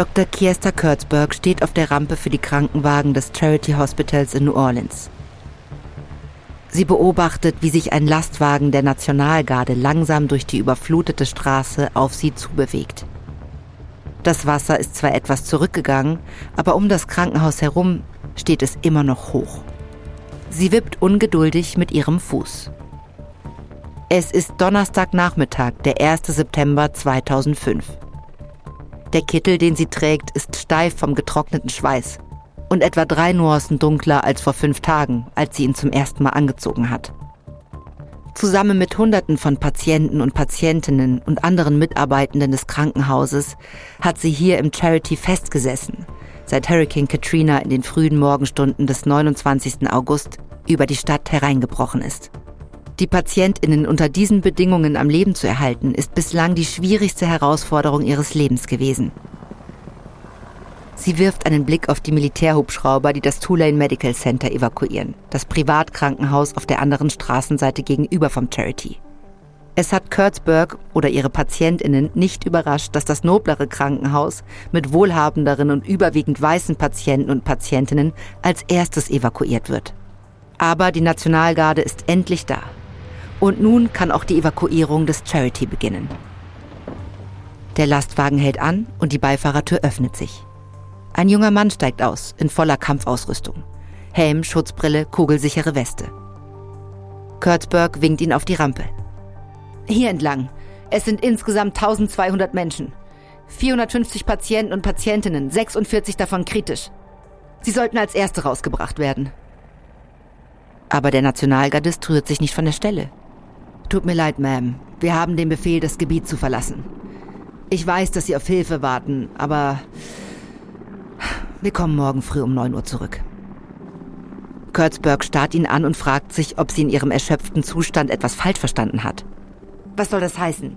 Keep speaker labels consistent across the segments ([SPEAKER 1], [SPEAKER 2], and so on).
[SPEAKER 1] Dr. Kiesta Kurtzberg steht auf der Rampe für die Krankenwagen des Charity Hospitals in New Orleans. Sie beobachtet, wie sich ein Lastwagen der Nationalgarde langsam durch die überflutete Straße auf sie zubewegt. Das Wasser ist zwar etwas zurückgegangen, aber um das Krankenhaus herum steht es immer noch hoch. Sie wippt ungeduldig mit ihrem Fuß. Es ist Donnerstagnachmittag, der 1. September 2005. Der Kittel, den sie trägt, ist steif vom getrockneten Schweiß und etwa drei Nuancen dunkler als vor fünf Tagen, als sie ihn zum ersten Mal angezogen hat. Zusammen mit Hunderten von Patienten und Patientinnen und anderen Mitarbeitenden des Krankenhauses hat sie hier im Charity festgesessen, seit Hurricane Katrina in den frühen Morgenstunden des 29. August über die Stadt hereingebrochen ist. Die Patientinnen unter diesen Bedingungen am Leben zu erhalten, ist bislang die schwierigste Herausforderung ihres Lebens gewesen. Sie wirft einen Blick auf die Militärhubschrauber, die das Tulane Medical Center evakuieren, das Privatkrankenhaus auf der anderen Straßenseite gegenüber vom Charity. Es hat Kurtzberg oder ihre Patientinnen nicht überrascht, dass das noblere Krankenhaus mit wohlhabenderen und überwiegend weißen Patienten und Patientinnen als erstes evakuiert wird. Aber die Nationalgarde ist endlich da. Und nun kann auch die Evakuierung des Charity beginnen. Der Lastwagen hält an und die Beifahrertür öffnet sich. Ein junger Mann steigt aus, in voller Kampfausrüstung. Helm, Schutzbrille, kugelsichere Weste. Kurtzberg winkt ihn auf die Rampe. Hier entlang. Es sind insgesamt 1200 Menschen. 450 Patienten und Patientinnen, 46 davon kritisch. Sie sollten als Erste rausgebracht werden. Aber der Nationalgardist rührt sich nicht von der Stelle. Tut mir leid, Ma'am. Wir haben den Befehl, das Gebiet zu verlassen. Ich weiß, dass Sie auf Hilfe warten, aber wir kommen morgen früh um 9 Uhr zurück. Kurtzberg starrt ihn an und fragt sich, ob sie in ihrem erschöpften Zustand etwas falsch verstanden hat. Was soll das heißen?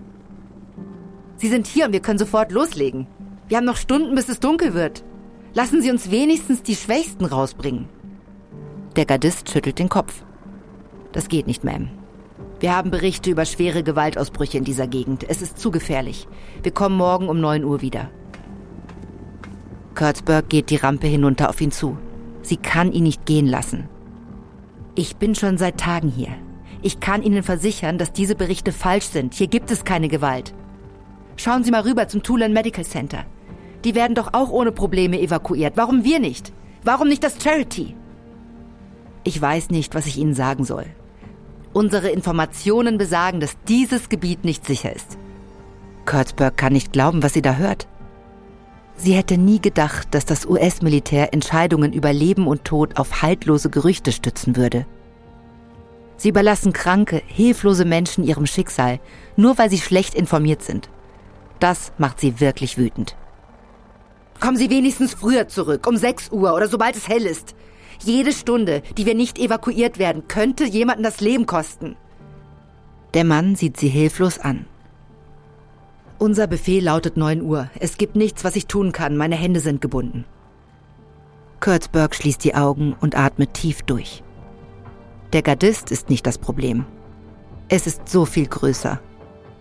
[SPEAKER 1] Sie sind hier und wir können sofort loslegen. Wir haben noch Stunden, bis es dunkel wird. Lassen Sie uns wenigstens die Schwächsten rausbringen. Der Gardist schüttelt den Kopf. Das geht nicht, Ma'am. Wir haben Berichte über schwere Gewaltausbrüche in dieser Gegend. Es ist zu gefährlich. Wir kommen morgen um 9 Uhr wieder. Kurtzberg geht die Rampe hinunter auf ihn zu. Sie kann ihn nicht gehen lassen. Ich bin schon seit Tagen hier. Ich kann Ihnen versichern, dass diese Berichte falsch sind. Hier gibt es keine Gewalt. Schauen Sie mal rüber zum Tulane Medical Center. Die werden doch auch ohne Probleme evakuiert. Warum wir nicht? Warum nicht das Charity? Ich weiß nicht, was ich Ihnen sagen soll. Unsere Informationen besagen, dass dieses Gebiet nicht sicher ist. Kurtzberg kann nicht glauben, was sie da hört. Sie hätte nie gedacht, dass das US-Militär Entscheidungen über Leben und Tod auf haltlose Gerüchte stützen würde. Sie überlassen kranke, hilflose Menschen ihrem Schicksal, nur weil sie schlecht informiert sind. Das macht sie wirklich wütend. Kommen Sie wenigstens früher zurück, um 6 Uhr oder sobald es hell ist. Jede Stunde, die wir nicht evakuiert werden, könnte jemanden das Leben kosten. Der Mann sieht sie hilflos an. Unser Befehl lautet 9 Uhr. Es gibt nichts, was ich tun kann. Meine Hände sind gebunden. Kurtzberg schließt die Augen und atmet tief durch. Der Gardist ist nicht das Problem. Es ist so viel größer.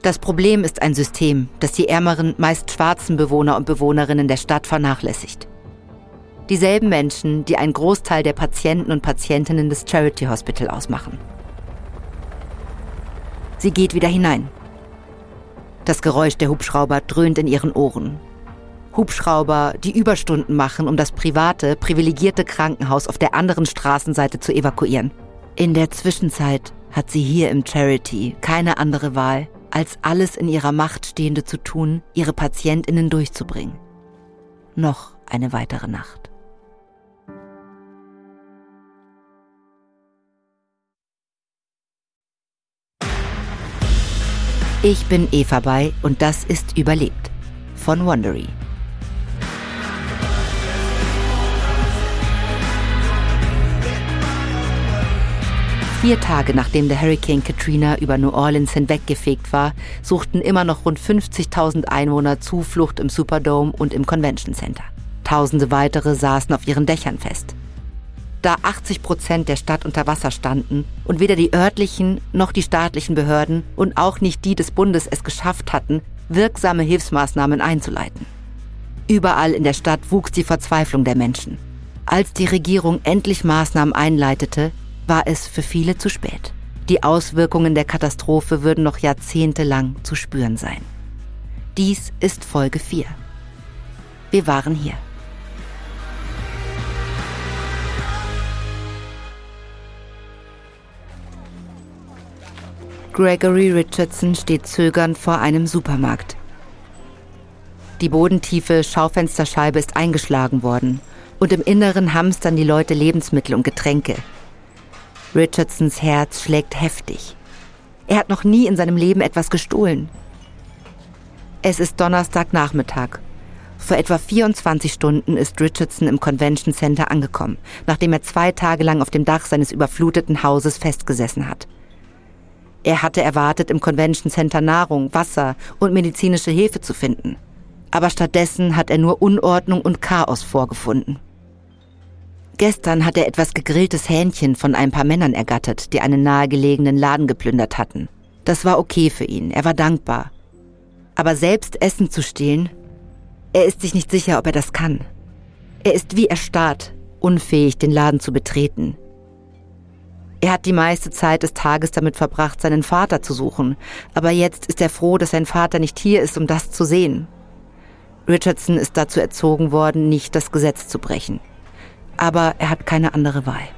[SPEAKER 1] Das Problem ist ein System, das die ärmeren, meist schwarzen Bewohner und Bewohnerinnen der Stadt vernachlässigt. Dieselben Menschen, die einen Großteil der Patienten und Patientinnen des Charity Hospital ausmachen. Sie geht wieder hinein. Das Geräusch der Hubschrauber dröhnt in ihren Ohren. Hubschrauber, die Überstunden machen, um das private, privilegierte Krankenhaus auf der anderen Straßenseite zu evakuieren. In der Zwischenzeit hat sie hier im Charity keine andere Wahl, als alles in ihrer Macht Stehende zu tun, ihre Patientinnen durchzubringen. Noch eine weitere Nacht. Ich bin Eva bei und das ist Überlebt von Wondery. Vier Tage nachdem der Hurricane Katrina über New Orleans hinweggefegt war, suchten immer noch rund 50.000 Einwohner Zuflucht im Superdome und im Convention Center. Tausende weitere saßen auf ihren Dächern fest da 80 Prozent der Stadt unter Wasser standen und weder die örtlichen noch die staatlichen Behörden und auch nicht die des Bundes es geschafft hatten, wirksame Hilfsmaßnahmen einzuleiten. Überall in der Stadt wuchs die Verzweiflung der Menschen. Als die Regierung endlich Maßnahmen einleitete, war es für viele zu spät. Die Auswirkungen der Katastrophe würden noch jahrzehntelang zu spüren sein. Dies ist Folge 4. Wir waren hier. Gregory Richardson steht zögernd vor einem Supermarkt. Die bodentiefe Schaufensterscheibe ist eingeschlagen worden und im Inneren hamstern die Leute Lebensmittel und Getränke. Richardsons Herz schlägt heftig. Er hat noch nie in seinem Leben etwas gestohlen. Es ist Donnerstagnachmittag. Vor etwa 24 Stunden ist Richardson im Convention Center angekommen, nachdem er zwei Tage lang auf dem Dach seines überfluteten Hauses festgesessen hat. Er hatte erwartet, im Convention Center Nahrung, Wasser und medizinische Hilfe zu finden. Aber stattdessen hat er nur Unordnung und Chaos vorgefunden. Gestern hat er etwas gegrilltes Hähnchen von ein paar Männern ergattert, die einen nahegelegenen Laden geplündert hatten. Das war okay für ihn, er war dankbar. Aber selbst Essen zu stehlen, er ist sich nicht sicher, ob er das kann. Er ist wie erstarrt, unfähig, den Laden zu betreten. Er hat die meiste Zeit des Tages damit verbracht, seinen Vater zu suchen, aber jetzt ist er froh, dass sein Vater nicht hier ist, um das zu sehen. Richardson ist dazu erzogen worden, nicht das Gesetz zu brechen. Aber er hat keine andere Wahl.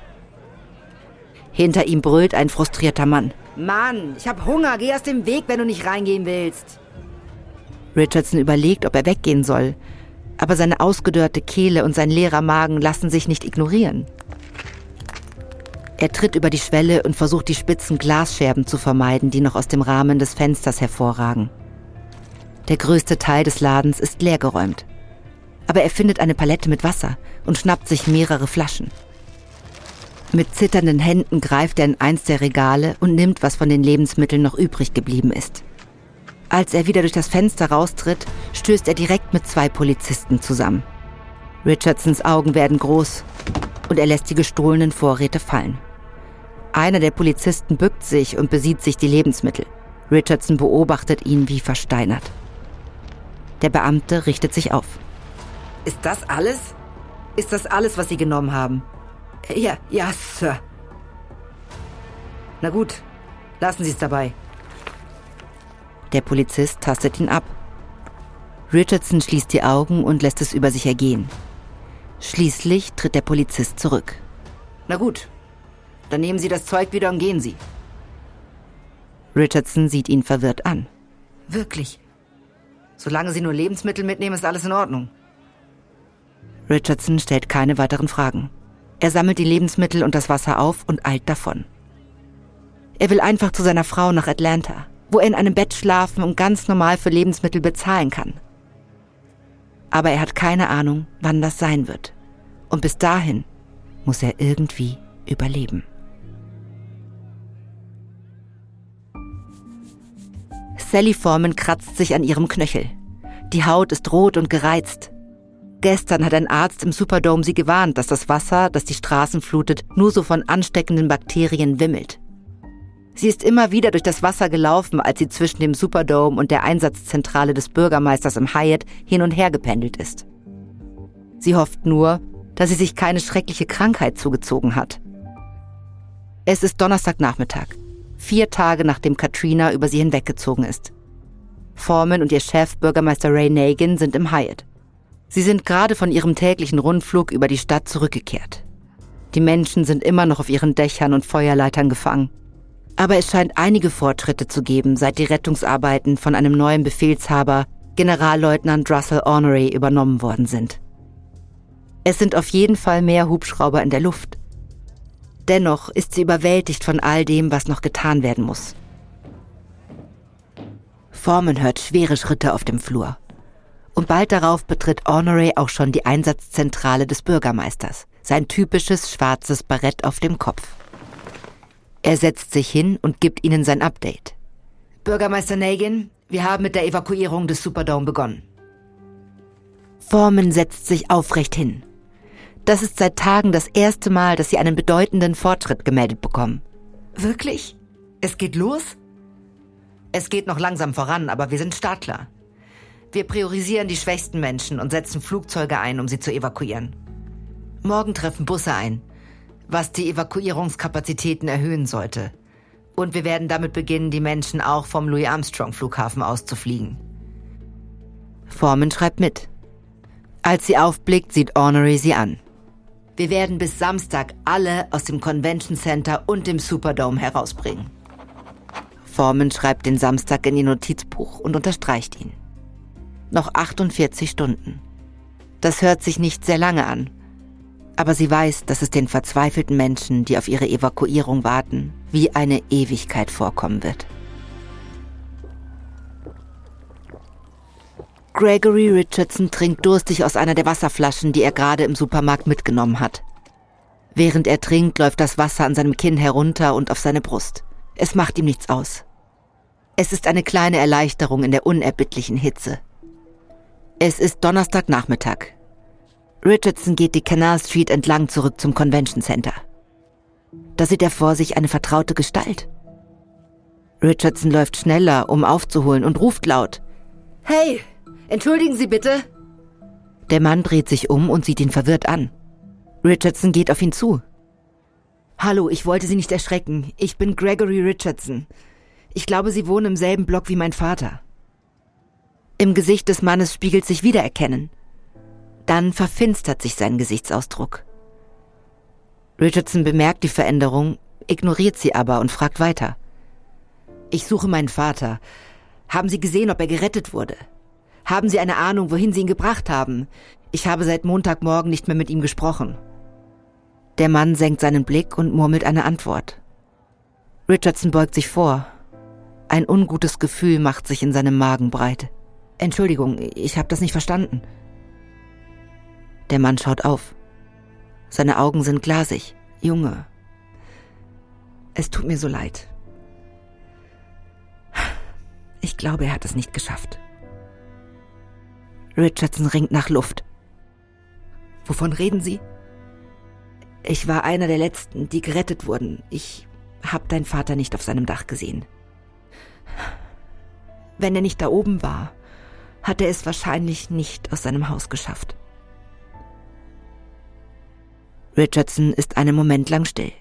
[SPEAKER 1] Hinter ihm brüllt ein frustrierter Mann.
[SPEAKER 2] Mann, ich hab Hunger, geh aus dem Weg, wenn du nicht reingehen willst.
[SPEAKER 1] Richardson überlegt, ob er weggehen soll, aber seine ausgedörrte Kehle und sein leerer Magen lassen sich nicht ignorieren. Er tritt über die Schwelle und versucht die spitzen Glasscherben zu vermeiden, die noch aus dem Rahmen des Fensters hervorragen. Der größte Teil des Ladens ist leergeräumt. Aber er findet eine Palette mit Wasser und schnappt sich mehrere Flaschen. Mit zitternden Händen greift er in eins der Regale und nimmt, was von den Lebensmitteln noch übrig geblieben ist. Als er wieder durch das Fenster raustritt, stößt er direkt mit zwei Polizisten zusammen. Richardsons Augen werden groß und er lässt die gestohlenen Vorräte fallen. Einer der Polizisten bückt sich und besieht sich die Lebensmittel. Richardson beobachtet ihn wie versteinert. Der Beamte richtet sich auf.
[SPEAKER 2] Ist das alles? Ist das alles, was Sie genommen haben? Ja, ja, Sir. Na gut, lassen Sie es dabei.
[SPEAKER 1] Der Polizist tastet ihn ab. Richardson schließt die Augen und lässt es über sich ergehen. Schließlich tritt der Polizist zurück.
[SPEAKER 2] Na gut, dann nehmen Sie das Zeug wieder und gehen Sie.
[SPEAKER 1] Richardson sieht ihn verwirrt an.
[SPEAKER 2] Wirklich? Solange Sie nur Lebensmittel mitnehmen, ist alles in Ordnung.
[SPEAKER 1] Richardson stellt keine weiteren Fragen. Er sammelt die Lebensmittel und das Wasser auf und eilt davon. Er will einfach zu seiner Frau nach Atlanta, wo er in einem Bett schlafen und ganz normal für Lebensmittel bezahlen kann. Aber er hat keine Ahnung, wann das sein wird. Und bis dahin muss er irgendwie überleben. Sally Foreman kratzt sich an ihrem Knöchel. Die Haut ist rot und gereizt. Gestern hat ein Arzt im Superdome sie gewarnt, dass das Wasser, das die Straßen flutet, nur so von ansteckenden Bakterien wimmelt. Sie ist immer wieder durch das Wasser gelaufen, als sie zwischen dem Superdome und der Einsatzzentrale des Bürgermeisters im Hyatt hin und her gependelt ist. Sie hofft nur, dass sie sich keine schreckliche Krankheit zugezogen hat. Es ist Donnerstagnachmittag vier Tage nachdem Katrina über sie hinweggezogen ist. Foreman und ihr Chef, Bürgermeister Ray Nagin, sind im Hyatt. Sie sind gerade von ihrem täglichen Rundflug über die Stadt zurückgekehrt. Die Menschen sind immer noch auf ihren Dächern und Feuerleitern gefangen. Aber es scheint einige Fortschritte zu geben, seit die Rettungsarbeiten von einem neuen Befehlshaber, Generalleutnant Russell Honoré, übernommen worden sind. Es sind auf jeden Fall mehr Hubschrauber in der Luft. Dennoch ist sie überwältigt von all dem, was noch getan werden muss. Forman hört schwere Schritte auf dem Flur. Und bald darauf betritt Honoré auch schon die Einsatzzentrale des Bürgermeisters, sein typisches schwarzes Barett auf dem Kopf. Er setzt sich hin und gibt ihnen sein Update.
[SPEAKER 2] Bürgermeister Nagin, wir haben mit der Evakuierung des Superdome begonnen.
[SPEAKER 1] Forman setzt sich aufrecht hin. Das ist seit Tagen das erste Mal, dass sie einen bedeutenden Fortschritt gemeldet bekommen.
[SPEAKER 2] Wirklich? Es geht los? Es geht noch langsam voran, aber wir sind startklar. Wir priorisieren die schwächsten Menschen und setzen Flugzeuge ein, um sie zu evakuieren. Morgen treffen Busse ein, was die Evakuierungskapazitäten erhöhen sollte. Und wir werden damit beginnen, die Menschen auch vom Louis Armstrong Flughafen auszufliegen.
[SPEAKER 1] Foreman schreibt mit. Als sie aufblickt, sieht Ornery sie an.
[SPEAKER 2] Wir werden bis Samstag alle aus dem Convention Center und dem Superdome herausbringen.
[SPEAKER 1] Foreman schreibt den Samstag in ihr Notizbuch und unterstreicht ihn. Noch 48 Stunden. Das hört sich nicht sehr lange an. Aber sie weiß, dass es den verzweifelten Menschen, die auf ihre Evakuierung warten, wie eine Ewigkeit vorkommen wird. Gregory Richardson trinkt durstig aus einer der Wasserflaschen, die er gerade im Supermarkt mitgenommen hat. Während er trinkt, läuft das Wasser an seinem Kinn herunter und auf seine Brust. Es macht ihm nichts aus. Es ist eine kleine Erleichterung in der unerbittlichen Hitze. Es ist Donnerstagnachmittag. Richardson geht die Canal Street entlang zurück zum Convention Center. Da sieht er vor sich eine vertraute Gestalt. Richardson läuft schneller, um aufzuholen und ruft laut.
[SPEAKER 2] Hey, Entschuldigen Sie bitte.
[SPEAKER 1] Der Mann dreht sich um und sieht ihn verwirrt an. Richardson geht auf ihn zu.
[SPEAKER 2] Hallo, ich wollte Sie nicht erschrecken. Ich bin Gregory Richardson. Ich glaube, Sie wohnen im selben Block wie mein Vater.
[SPEAKER 1] Im Gesicht des Mannes spiegelt sich Wiedererkennen. Dann verfinstert sich sein Gesichtsausdruck. Richardson bemerkt die Veränderung, ignoriert sie aber und fragt weiter.
[SPEAKER 2] Ich suche meinen Vater. Haben Sie gesehen, ob er gerettet wurde? Haben Sie eine Ahnung, wohin Sie ihn gebracht haben? Ich habe seit Montagmorgen nicht mehr mit ihm gesprochen.
[SPEAKER 1] Der Mann senkt seinen Blick und murmelt eine Antwort. Richardson beugt sich vor. Ein ungutes Gefühl macht sich in seinem Magen breit.
[SPEAKER 2] Entschuldigung, ich habe das nicht verstanden.
[SPEAKER 1] Der Mann schaut auf. Seine Augen sind glasig.
[SPEAKER 2] Junge, es tut mir so leid. Ich glaube, er hat es nicht geschafft.
[SPEAKER 1] Richardson ringt nach Luft.
[SPEAKER 2] Wovon reden Sie? Ich war einer der letzten, die gerettet wurden. Ich habe deinen Vater nicht auf seinem Dach gesehen. Wenn er nicht da oben war, hat er es wahrscheinlich nicht aus seinem Haus geschafft.
[SPEAKER 1] Richardson ist einen Moment lang still.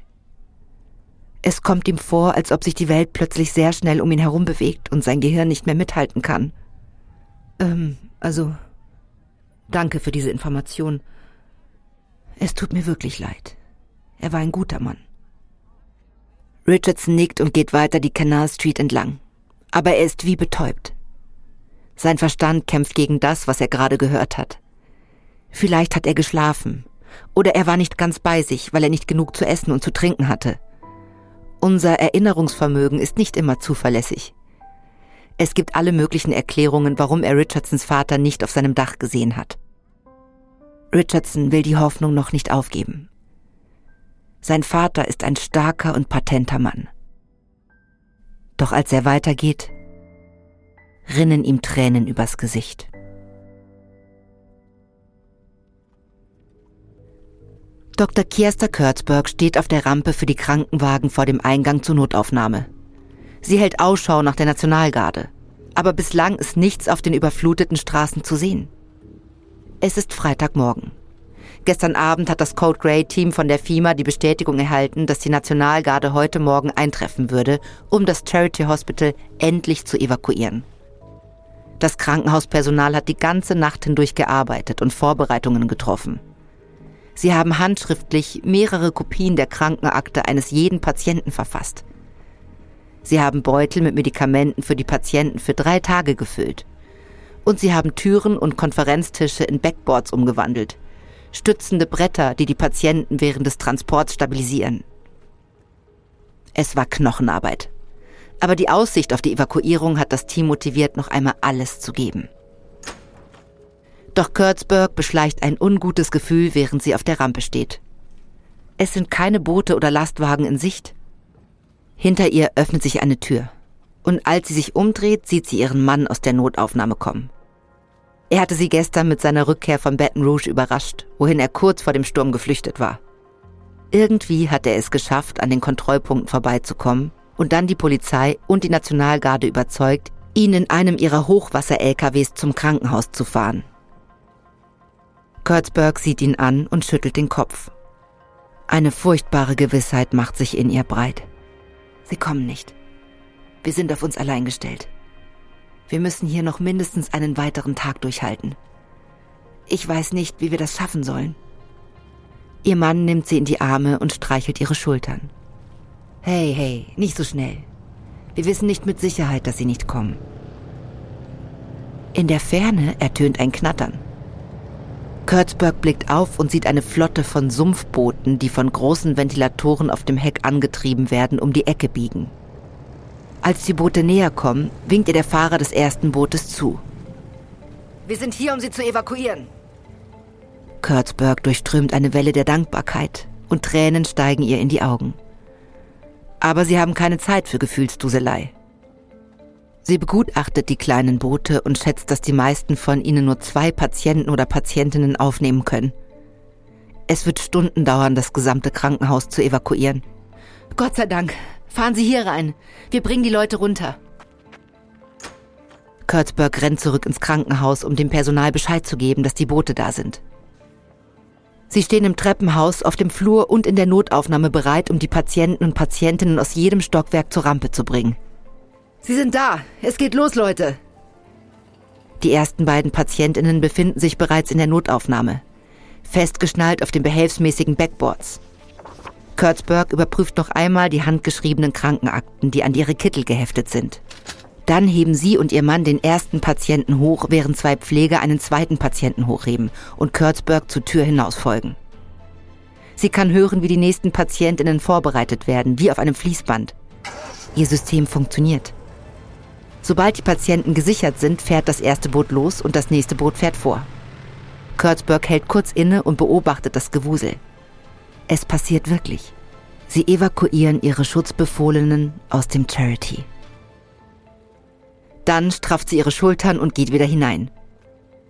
[SPEAKER 1] Es kommt ihm vor, als ob sich die Welt plötzlich sehr schnell um ihn herum bewegt und sein Gehirn nicht mehr mithalten kann.
[SPEAKER 2] Ähm, also, danke für diese Information. Es tut mir wirklich leid. Er war ein guter Mann.
[SPEAKER 1] Richardson nickt und geht weiter die Canal Street entlang. Aber er ist wie betäubt. Sein Verstand kämpft gegen das, was er gerade gehört hat. Vielleicht hat er geschlafen. Oder er war nicht ganz bei sich, weil er nicht genug zu essen und zu trinken hatte. Unser Erinnerungsvermögen ist nicht immer zuverlässig. Es gibt alle möglichen Erklärungen, warum er Richardsons Vater nicht auf seinem Dach gesehen hat. Richardson will die Hoffnung noch nicht aufgeben. Sein Vater ist ein starker und patenter Mann. Doch als er weitergeht, rinnen ihm Tränen übers Gesicht. Dr. Kiester Kurtzberg steht auf der Rampe für die Krankenwagen vor dem Eingang zur Notaufnahme. Sie hält Ausschau nach der Nationalgarde. Aber bislang ist nichts auf den überfluteten Straßen zu sehen. Es ist Freitagmorgen. Gestern Abend hat das Code Grey Team von der FIMA die Bestätigung erhalten, dass die Nationalgarde heute Morgen eintreffen würde, um das Charity Hospital endlich zu evakuieren. Das Krankenhauspersonal hat die ganze Nacht hindurch gearbeitet und Vorbereitungen getroffen. Sie haben handschriftlich mehrere Kopien der Krankenakte eines jeden Patienten verfasst. Sie haben Beutel mit Medikamenten für die Patienten für drei Tage gefüllt. Und sie haben Türen und Konferenztische in Backboards umgewandelt. Stützende Bretter, die die Patienten während des Transports stabilisieren. Es war Knochenarbeit. Aber die Aussicht auf die Evakuierung hat das Team motiviert, noch einmal alles zu geben. Doch Kurtzberg beschleicht ein ungutes Gefühl, während sie auf der Rampe steht. Es sind keine Boote oder Lastwagen in Sicht. Hinter ihr öffnet sich eine Tür. Und als sie sich umdreht, sieht sie ihren Mann aus der Notaufnahme kommen. Er hatte sie gestern mit seiner Rückkehr von Baton Rouge überrascht, wohin er kurz vor dem Sturm geflüchtet war. Irgendwie hat er es geschafft, an den Kontrollpunkten vorbeizukommen und dann die Polizei und die Nationalgarde überzeugt, ihn in einem ihrer Hochwasser-LKWs zum Krankenhaus zu fahren. Kurtzberg sieht ihn an und schüttelt den Kopf. Eine furchtbare Gewissheit macht sich in ihr breit. Sie kommen nicht. Wir sind auf uns allein gestellt. Wir müssen hier noch mindestens einen weiteren Tag durchhalten. Ich weiß nicht, wie wir das schaffen sollen. Ihr Mann nimmt sie in die Arme und streichelt ihre Schultern. Hey, hey, nicht so schnell. Wir wissen nicht mit Sicherheit, dass sie nicht kommen. In der Ferne ertönt ein Knattern. Kurtzberg blickt auf und sieht eine Flotte von Sumpfbooten, die von großen Ventilatoren auf dem Heck angetrieben werden, um die Ecke biegen. Als die Boote näher kommen, winkt ihr der Fahrer des ersten Bootes zu.
[SPEAKER 2] Wir sind hier, um sie zu evakuieren.
[SPEAKER 1] Kurtzberg durchströmt eine Welle der Dankbarkeit und Tränen steigen ihr in die Augen. Aber sie haben keine Zeit für Gefühlsduselei. Sie begutachtet die kleinen Boote und schätzt, dass die meisten von ihnen nur zwei Patienten oder Patientinnen aufnehmen können. Es wird Stunden dauern, das gesamte Krankenhaus zu evakuieren. Gott sei Dank. Fahren Sie hier rein. Wir bringen die Leute runter. Kurtzberg rennt zurück ins Krankenhaus, um dem Personal Bescheid zu geben, dass die Boote da sind. Sie stehen im Treppenhaus, auf dem Flur und in der Notaufnahme bereit, um die Patienten und Patientinnen aus jedem Stockwerk zur Rampe zu bringen.
[SPEAKER 2] Sie sind da. Es geht los, Leute.
[SPEAKER 1] Die ersten beiden Patientinnen befinden sich bereits in der Notaufnahme, festgeschnallt auf den behelfsmäßigen Backboards. Kurtzberg überprüft noch einmal die handgeschriebenen Krankenakten, die an ihre Kittel geheftet sind. Dann heben sie und ihr Mann den ersten Patienten hoch, während zwei Pfleger einen zweiten Patienten hochheben und Kurtzberg zur Tür hinaus folgen. Sie kann hören, wie die nächsten Patientinnen vorbereitet werden, wie auf einem Fließband. Ihr System funktioniert. Sobald die Patienten gesichert sind, fährt das erste Boot los und das nächste Boot fährt vor. Kurtzberg hält kurz inne und beobachtet das Gewusel. Es passiert wirklich. Sie evakuieren ihre Schutzbefohlenen aus dem Charity. Dann strafft sie ihre Schultern und geht wieder hinein.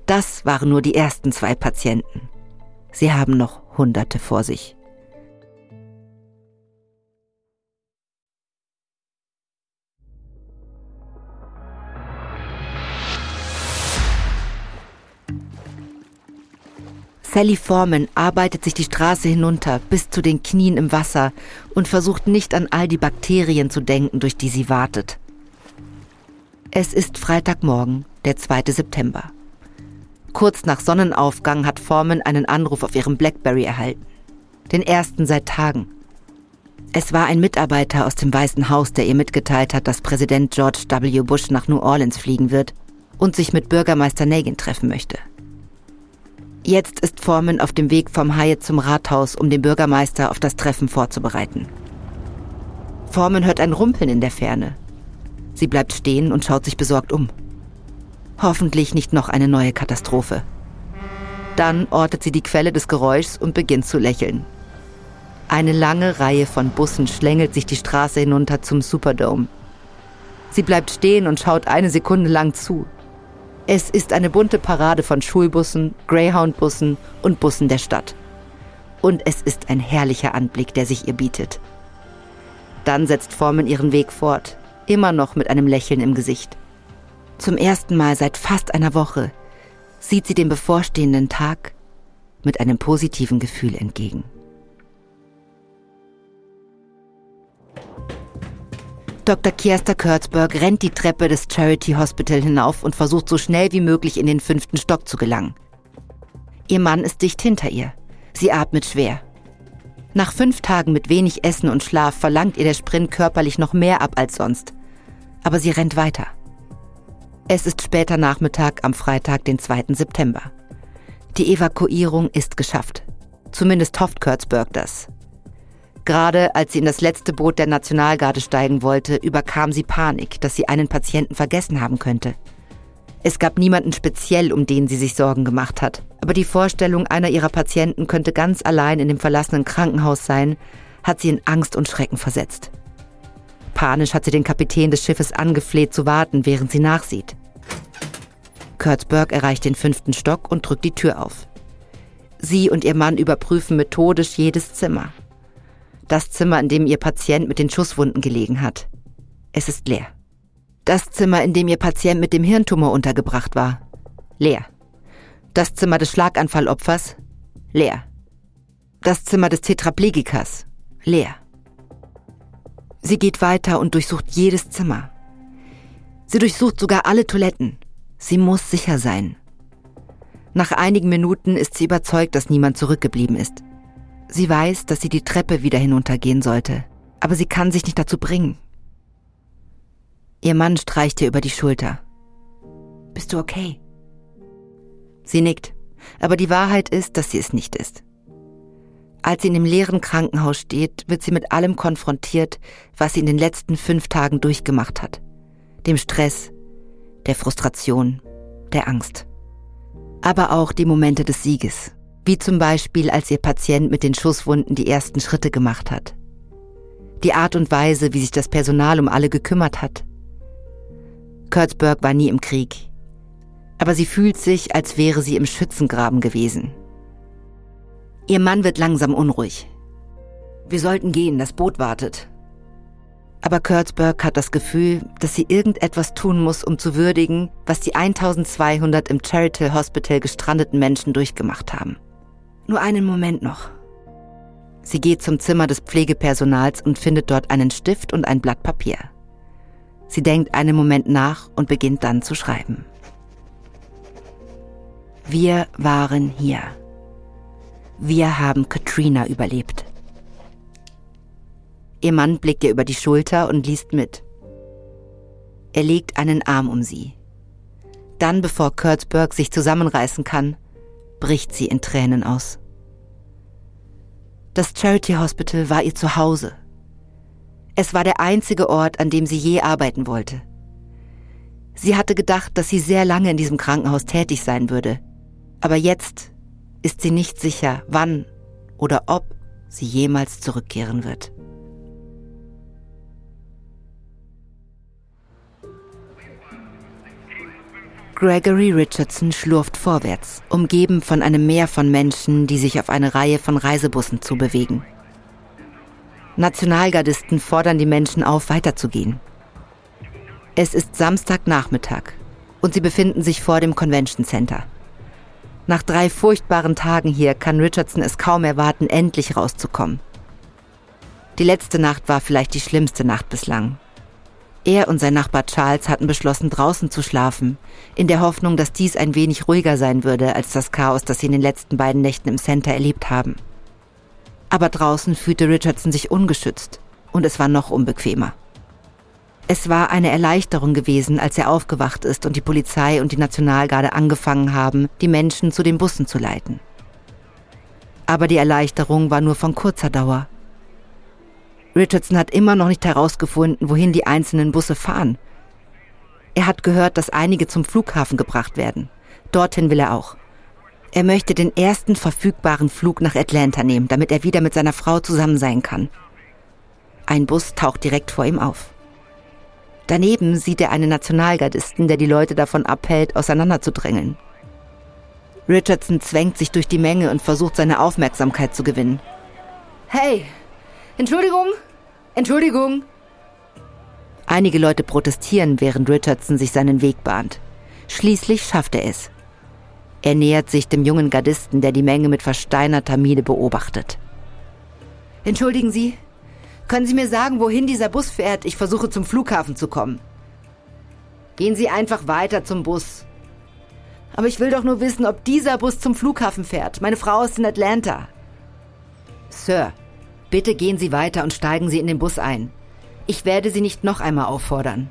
[SPEAKER 1] Das waren nur die ersten zwei Patienten. Sie haben noch Hunderte vor sich. Sally Foreman arbeitet sich die Straße hinunter bis zu den Knien im Wasser und versucht nicht an all die Bakterien zu denken, durch die sie wartet. Es ist Freitagmorgen, der 2. September. Kurz nach Sonnenaufgang hat Foreman einen Anruf auf ihrem Blackberry erhalten. Den ersten seit Tagen. Es war ein Mitarbeiter aus dem Weißen Haus, der ihr mitgeteilt hat, dass Präsident George W. Bush nach New Orleans fliegen wird und sich mit Bürgermeister Nagin treffen möchte. Jetzt ist Foreman auf dem Weg vom Hyatt zum Rathaus, um den Bürgermeister auf das Treffen vorzubereiten. Foreman hört ein Rumpeln in der Ferne. Sie bleibt stehen und schaut sich besorgt um. Hoffentlich nicht noch eine neue Katastrophe. Dann ortet sie die Quelle des Geräuschs und beginnt zu lächeln. Eine lange Reihe von Bussen schlängelt sich die Straße hinunter zum Superdome. Sie bleibt stehen und schaut eine Sekunde lang zu. Es ist eine bunte Parade von Schulbussen, Greyhound-Bussen und Bussen der Stadt. Und es ist ein herrlicher Anblick, der sich ihr bietet. Dann setzt Forman ihren Weg fort, immer noch mit einem Lächeln im Gesicht. Zum ersten Mal seit fast einer Woche sieht sie dem bevorstehenden Tag mit einem positiven Gefühl entgegen. Dr. Kiesta Kurtzberg rennt die Treppe des Charity Hospital hinauf und versucht so schnell wie möglich in den fünften Stock zu gelangen. Ihr Mann ist dicht hinter ihr. Sie atmet schwer. Nach fünf Tagen mit wenig Essen und Schlaf verlangt ihr der Sprint körperlich noch mehr ab als sonst. Aber sie rennt weiter. Es ist später Nachmittag am Freitag, den 2. September. Die Evakuierung ist geschafft. Zumindest hofft Kurtzberg das. Gerade als sie in das letzte Boot der Nationalgarde steigen wollte, überkam sie Panik, dass sie einen Patienten vergessen haben könnte. Es gab niemanden speziell, um den sie sich Sorgen gemacht hat. Aber die Vorstellung, einer ihrer Patienten könnte ganz allein in dem verlassenen Krankenhaus sein, hat sie in Angst und Schrecken versetzt. Panisch hat sie den Kapitän des Schiffes angefleht zu warten, während sie nachsieht. Kurtzberg erreicht den fünften Stock und drückt die Tür auf. Sie und ihr Mann überprüfen methodisch jedes Zimmer das Zimmer, in dem ihr Patient mit den Schusswunden gelegen hat. Es ist leer. Das Zimmer, in dem Ihr Patient mit dem Hirntumor untergebracht war. Leer. Das Zimmer des Schlaganfallopfers. Leer. Das Zimmer des Tetraplegikers. Leer. Sie geht weiter und durchsucht jedes Zimmer. Sie durchsucht sogar alle Toiletten. Sie muss sicher sein. Nach einigen Minuten ist sie überzeugt, dass niemand zurückgeblieben ist. Sie weiß, dass sie die Treppe wieder hinuntergehen sollte, aber sie kann sich nicht dazu bringen. Ihr Mann streicht ihr über die Schulter. Bist du okay? Sie nickt, aber die Wahrheit ist, dass sie es nicht ist. Als sie in dem leeren Krankenhaus steht, wird sie mit allem konfrontiert, was sie in den letzten fünf Tagen durchgemacht hat. Dem Stress, der Frustration, der Angst aber auch die Momente des Sieges, wie zum Beispiel als ihr Patient mit den Schusswunden die ersten Schritte gemacht hat. Die Art und Weise, wie sich das Personal um alle gekümmert hat. Kurtzberg war nie im Krieg, aber sie fühlt sich, als wäre sie im Schützengraben gewesen. Ihr Mann wird langsam unruhig. Wir sollten gehen, das Boot wartet, aber Kurtzberg hat das Gefühl, dass sie irgendetwas tun muss, um zu würdigen, was die 1200 im Charity Hospital gestrandeten Menschen durchgemacht haben. Nur einen Moment noch. Sie geht zum Zimmer des Pflegepersonals und findet dort einen Stift und ein Blatt Papier. Sie denkt einen Moment nach und beginnt dann zu schreiben. Wir waren hier. Wir haben Katrina überlebt. Ihr Mann blickt ihr über die Schulter und liest mit. Er legt einen Arm um sie. Dann, bevor Kurtzberg sich zusammenreißen kann, bricht sie in Tränen aus. Das Charity Hospital war ihr Zuhause. Es war der einzige Ort, an dem sie je arbeiten wollte. Sie hatte gedacht, dass sie sehr lange in diesem Krankenhaus tätig sein würde. Aber jetzt ist sie nicht sicher, wann oder ob sie jemals zurückkehren wird. Gregory Richardson schlurft vorwärts, umgeben von einem Meer von Menschen, die sich auf eine Reihe von Reisebussen zubewegen. Nationalgardisten fordern die Menschen auf, weiterzugehen. Es ist Samstagnachmittag und sie befinden sich vor dem Convention Center. Nach drei furchtbaren Tagen hier kann Richardson es kaum erwarten, endlich rauszukommen. Die letzte Nacht war vielleicht die schlimmste Nacht bislang. Er und sein Nachbar Charles hatten beschlossen, draußen zu schlafen, in der Hoffnung, dass dies ein wenig ruhiger sein würde als das Chaos, das sie in den letzten beiden Nächten im Center erlebt haben. Aber draußen fühlte Richardson sich ungeschützt und es war noch unbequemer. Es war eine Erleichterung gewesen, als er aufgewacht ist und die Polizei und die Nationalgarde angefangen haben, die Menschen zu den Bussen zu leiten. Aber die Erleichterung war nur von kurzer Dauer. Richardson hat immer noch nicht herausgefunden, wohin die einzelnen Busse fahren. Er hat gehört, dass einige zum Flughafen gebracht werden. Dorthin will er auch. Er möchte den ersten verfügbaren Flug nach Atlanta nehmen, damit er wieder mit seiner Frau zusammen sein kann. Ein Bus taucht direkt vor ihm auf. Daneben sieht er einen Nationalgardisten, der die Leute davon abhält, auseinanderzudrängeln. Richardson zwängt sich durch die Menge und versucht seine Aufmerksamkeit zu gewinnen.
[SPEAKER 2] Hey, Entschuldigung? Entschuldigung?
[SPEAKER 1] Einige Leute protestieren, während Richardson sich seinen Weg bahnt. Schließlich schafft er es. Er nähert sich dem jungen Gardisten, der die Menge mit versteinerter Miene beobachtet.
[SPEAKER 2] Entschuldigen Sie, können Sie mir sagen, wohin dieser Bus fährt? Ich versuche zum Flughafen zu kommen. Gehen Sie einfach weiter zum Bus. Aber ich will doch nur wissen, ob dieser Bus zum Flughafen fährt. Meine Frau ist in Atlanta. Sir, Bitte gehen Sie weiter und steigen Sie in den Bus ein. Ich werde Sie nicht noch einmal auffordern.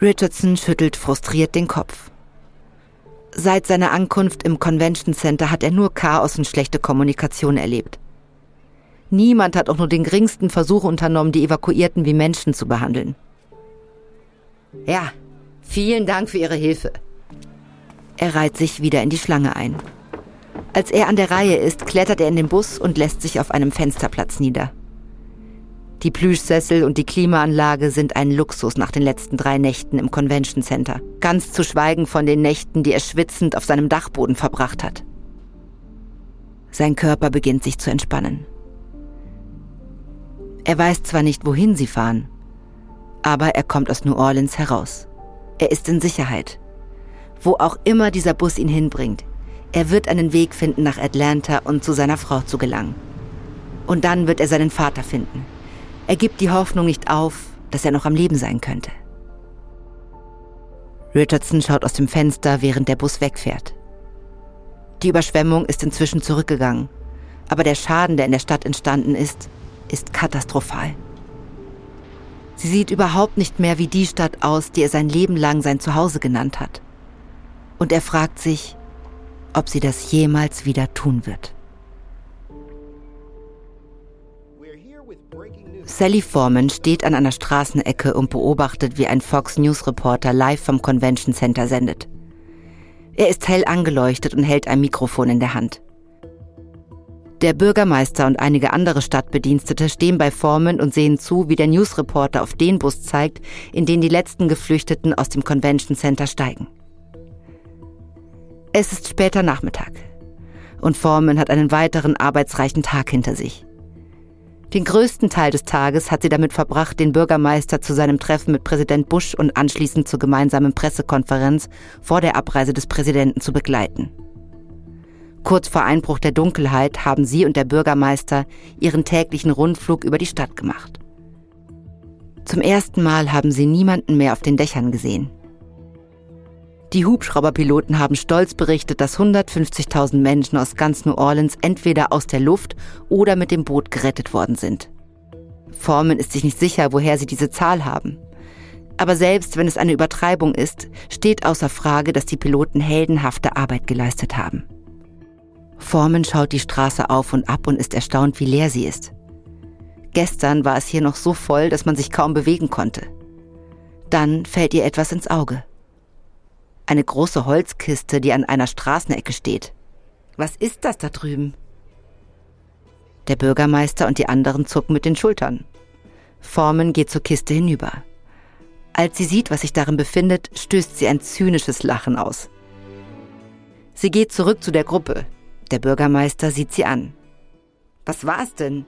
[SPEAKER 1] Richardson schüttelt frustriert den Kopf. Seit seiner Ankunft im Convention Center hat er nur Chaos und schlechte Kommunikation erlebt. Niemand hat auch nur den geringsten Versuch unternommen, die Evakuierten wie Menschen zu behandeln.
[SPEAKER 2] Ja, vielen Dank für Ihre Hilfe.
[SPEAKER 1] Er reiht sich wieder in die Schlange ein. Als er an der Reihe ist, klettert er in den Bus und lässt sich auf einem Fensterplatz nieder. Die Plüschsessel und die Klimaanlage sind ein Luxus nach den letzten drei Nächten im Convention Center. Ganz zu schweigen von den Nächten, die er schwitzend auf seinem Dachboden verbracht hat. Sein Körper beginnt sich zu entspannen. Er weiß zwar nicht, wohin sie fahren, Aber er kommt aus New Orleans heraus. Er ist in Sicherheit. Wo auch immer dieser Bus ihn hinbringt, er wird einen Weg finden, nach Atlanta und zu seiner Frau zu gelangen. Und dann wird er seinen Vater finden. Er gibt die Hoffnung nicht auf, dass er noch am Leben sein könnte. Richardson schaut aus dem Fenster, während der Bus wegfährt. Die Überschwemmung ist inzwischen zurückgegangen, aber der Schaden, der in der Stadt entstanden ist, ist katastrophal. Sie sieht überhaupt nicht mehr wie die Stadt aus, die er sein Leben lang sein Zuhause genannt hat. Und er fragt sich, ob sie das jemals wieder tun wird. Sally Foreman steht an einer Straßenecke und beobachtet, wie ein Fox News Reporter live vom Convention Center sendet. Er ist hell angeleuchtet und hält ein Mikrofon in der Hand. Der Bürgermeister und einige andere Stadtbedienstete stehen bei Foreman und sehen zu, wie der Newsreporter auf den Bus zeigt, in den die letzten Geflüchteten aus dem Convention Center steigen. Es ist später Nachmittag und Foreman hat einen weiteren arbeitsreichen Tag hinter sich. Den größten Teil des Tages hat sie damit verbracht, den Bürgermeister zu seinem Treffen mit Präsident Bush und anschließend zur gemeinsamen Pressekonferenz vor der Abreise des Präsidenten zu begleiten. Kurz vor Einbruch der Dunkelheit haben sie und der Bürgermeister ihren täglichen Rundflug über die Stadt gemacht. Zum ersten Mal haben sie niemanden mehr auf den Dächern gesehen. Die Hubschrauberpiloten haben stolz berichtet, dass 150.000 Menschen aus ganz New Orleans entweder aus der Luft oder mit dem Boot gerettet worden sind. Foreman ist sich nicht sicher, woher sie diese Zahl haben. Aber selbst wenn es eine Übertreibung ist, steht außer Frage, dass die Piloten heldenhafte Arbeit geleistet haben. Foreman schaut die Straße auf und ab und ist erstaunt, wie leer sie ist. Gestern war es hier noch so voll, dass man sich kaum bewegen konnte. Dann fällt ihr etwas ins Auge. Eine große Holzkiste, die an einer Straßenecke steht. Was ist das da drüben? Der Bürgermeister und die anderen zucken mit den Schultern. Formen geht zur Kiste hinüber. Als sie sieht, was sich darin befindet, stößt sie ein zynisches Lachen aus. Sie geht zurück zu der Gruppe. Der Bürgermeister sieht sie an. Was war es denn?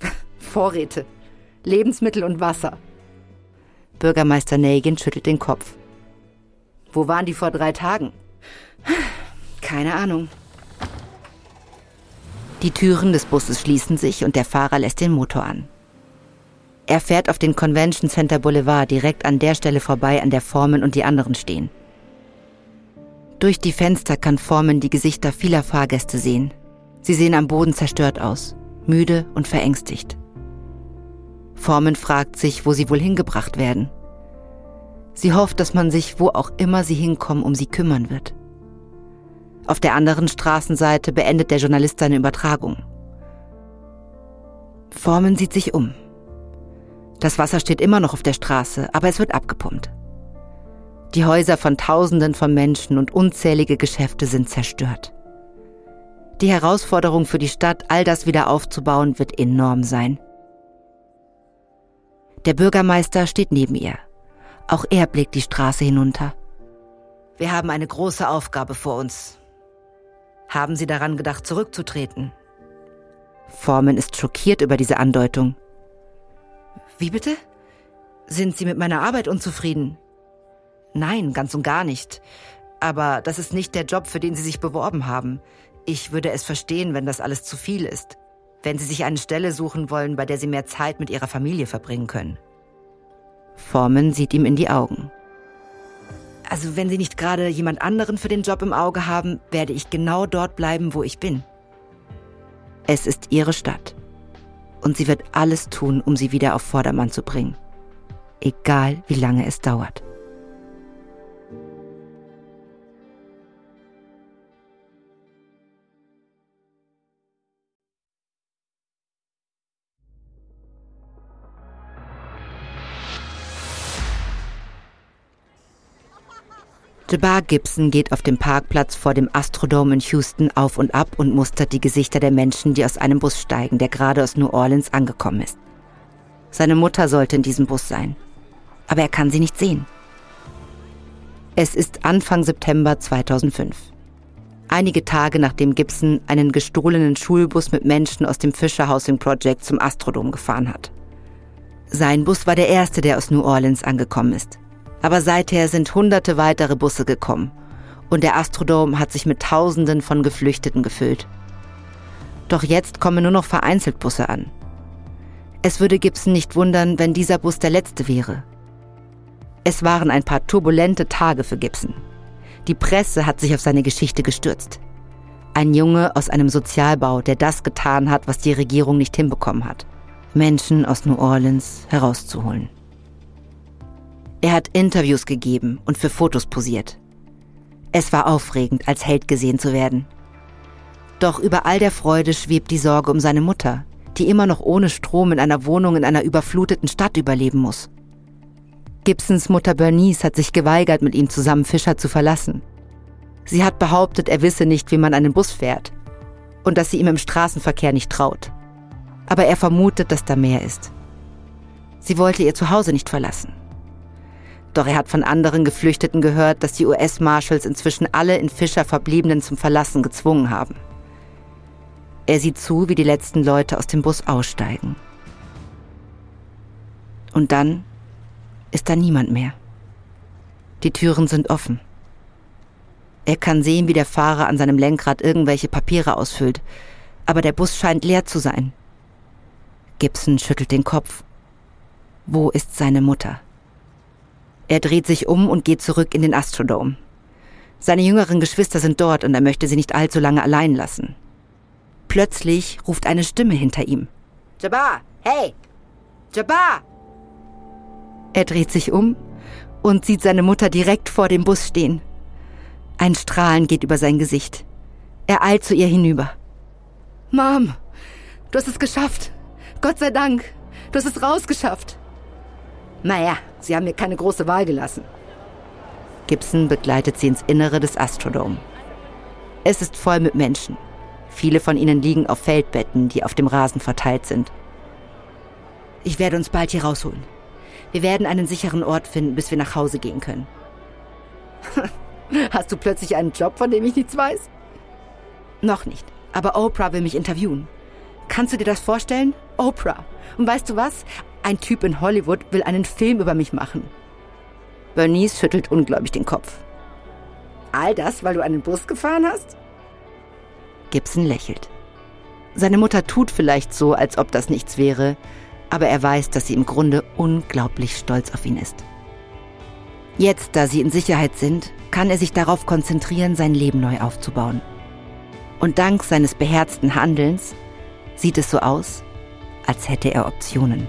[SPEAKER 1] Vorräte, Lebensmittel und Wasser. Bürgermeister Nagin schüttelt den Kopf. Wo waren die vor drei Tagen? Keine Ahnung. Die Türen des Busses schließen sich und der Fahrer lässt den Motor an. Er fährt auf den Convention Center Boulevard direkt an der Stelle vorbei, an der Formen und die anderen stehen. Durch die Fenster kann Formen die Gesichter vieler Fahrgäste sehen. Sie sehen am Boden zerstört aus, müde und verängstigt. Formen fragt sich, wo sie wohl hingebracht werden. Sie hofft, dass man sich, wo auch immer sie hinkommen, um sie kümmern wird. Auf der anderen Straßenseite beendet der Journalist seine Übertragung. Formen sieht sich um. Das Wasser steht immer noch auf der Straße, aber es wird abgepumpt. Die Häuser von Tausenden von Menschen und unzählige Geschäfte sind zerstört. Die Herausforderung für die Stadt, all das wieder aufzubauen, wird enorm sein. Der Bürgermeister steht neben ihr. Auch er blickt die Straße hinunter. Wir haben eine große Aufgabe vor uns. Haben Sie daran gedacht, zurückzutreten? Forman ist schockiert über diese Andeutung. Wie bitte? Sind Sie mit meiner Arbeit unzufrieden? Nein, ganz und gar nicht. Aber das ist nicht der Job, für den Sie sich beworben haben. Ich würde es verstehen, wenn das alles zu viel ist. Wenn Sie sich eine Stelle suchen wollen, bei der Sie mehr Zeit mit Ihrer Familie verbringen können. Forman sieht ihm in die Augen. Also wenn Sie nicht gerade jemand anderen für den Job im Auge haben, werde ich genau dort bleiben, wo ich bin. Es ist Ihre Stadt. Und sie wird alles tun, um sie wieder auf Vordermann zu bringen. Egal wie lange es dauert. Jabbar Gibson geht auf dem Parkplatz vor dem Astrodome in Houston auf und ab und mustert die Gesichter der Menschen, die aus einem Bus steigen, der gerade aus New Orleans angekommen ist. Seine Mutter sollte in diesem Bus sein. Aber er kann sie nicht sehen. Es ist Anfang September 2005. Einige Tage nachdem Gibson einen gestohlenen Schulbus mit Menschen aus dem Fisher Housing Project zum Astrodom gefahren hat. Sein Bus war der erste, der aus New Orleans angekommen ist. Aber seither sind hunderte weitere Busse gekommen und der Astrodome hat sich mit Tausenden von Geflüchteten gefüllt. Doch jetzt kommen nur noch vereinzelt Busse an. Es würde Gibson nicht wundern, wenn dieser Bus der letzte wäre. Es waren ein paar turbulente Tage für Gibson. Die Presse hat sich auf seine Geschichte gestürzt. Ein Junge aus einem Sozialbau, der das getan hat, was die Regierung nicht hinbekommen hat. Menschen aus New Orleans herauszuholen. Er hat Interviews gegeben und für Fotos posiert. Es war aufregend, als Held gesehen zu werden. Doch über all der Freude schwebt die Sorge um seine Mutter, die immer noch ohne Strom in einer Wohnung in einer überfluteten Stadt überleben muss. Gibsons Mutter Bernice hat sich geweigert, mit ihm zusammen Fischer zu verlassen. Sie hat behauptet, er wisse nicht, wie man einen Bus fährt und dass sie ihm im Straßenverkehr nicht traut. Aber er vermutet, dass da mehr ist. Sie wollte ihr Zuhause nicht verlassen. Doch er hat von anderen Geflüchteten gehört, dass die US-Marshals inzwischen alle in Fischer Verbliebenen zum Verlassen gezwungen haben. Er sieht zu, wie die letzten Leute aus dem Bus aussteigen. Und dann ist da niemand mehr. Die Türen sind offen. Er kann sehen, wie der Fahrer an seinem Lenkrad irgendwelche Papiere ausfüllt, aber der Bus scheint leer zu sein. Gibson schüttelt den Kopf. Wo ist seine Mutter? Er dreht sich um und geht zurück in den Astrodome. Seine jüngeren Geschwister sind dort und er möchte sie nicht allzu lange allein lassen. Plötzlich ruft eine Stimme hinter ihm.
[SPEAKER 2] Jabbar, hey! Jabbar!
[SPEAKER 1] Er dreht sich um und sieht seine Mutter direkt vor dem Bus stehen. Ein Strahlen geht über sein Gesicht. Er eilt zu ihr hinüber. Mom, du hast es geschafft. Gott sei Dank. Du hast es rausgeschafft.
[SPEAKER 2] Naja, sie haben mir keine große Wahl gelassen.
[SPEAKER 1] Gibson begleitet sie ins Innere des Astrodome. Es ist voll mit Menschen. Viele von ihnen liegen auf Feldbetten, die auf dem Rasen verteilt sind. Ich werde uns bald hier rausholen. Wir werden einen sicheren Ort finden, bis wir nach Hause gehen können.
[SPEAKER 2] Hast du plötzlich einen Job, von dem ich nichts weiß?
[SPEAKER 1] Noch nicht, aber Oprah will mich interviewen. Kannst du dir das vorstellen? Oprah. Und weißt du was? Ein Typ in Hollywood will einen Film über mich machen. Bernice schüttelt ungläubig den Kopf.
[SPEAKER 2] All das, weil du einen Bus gefahren hast?
[SPEAKER 1] Gibson lächelt. Seine Mutter tut vielleicht so, als ob das nichts wäre, aber er weiß, dass sie im Grunde unglaublich stolz auf ihn ist. Jetzt, da sie in Sicherheit sind, kann er sich darauf konzentrieren, sein Leben neu aufzubauen. Und dank seines beherzten Handelns sieht es so aus, als hätte er Optionen.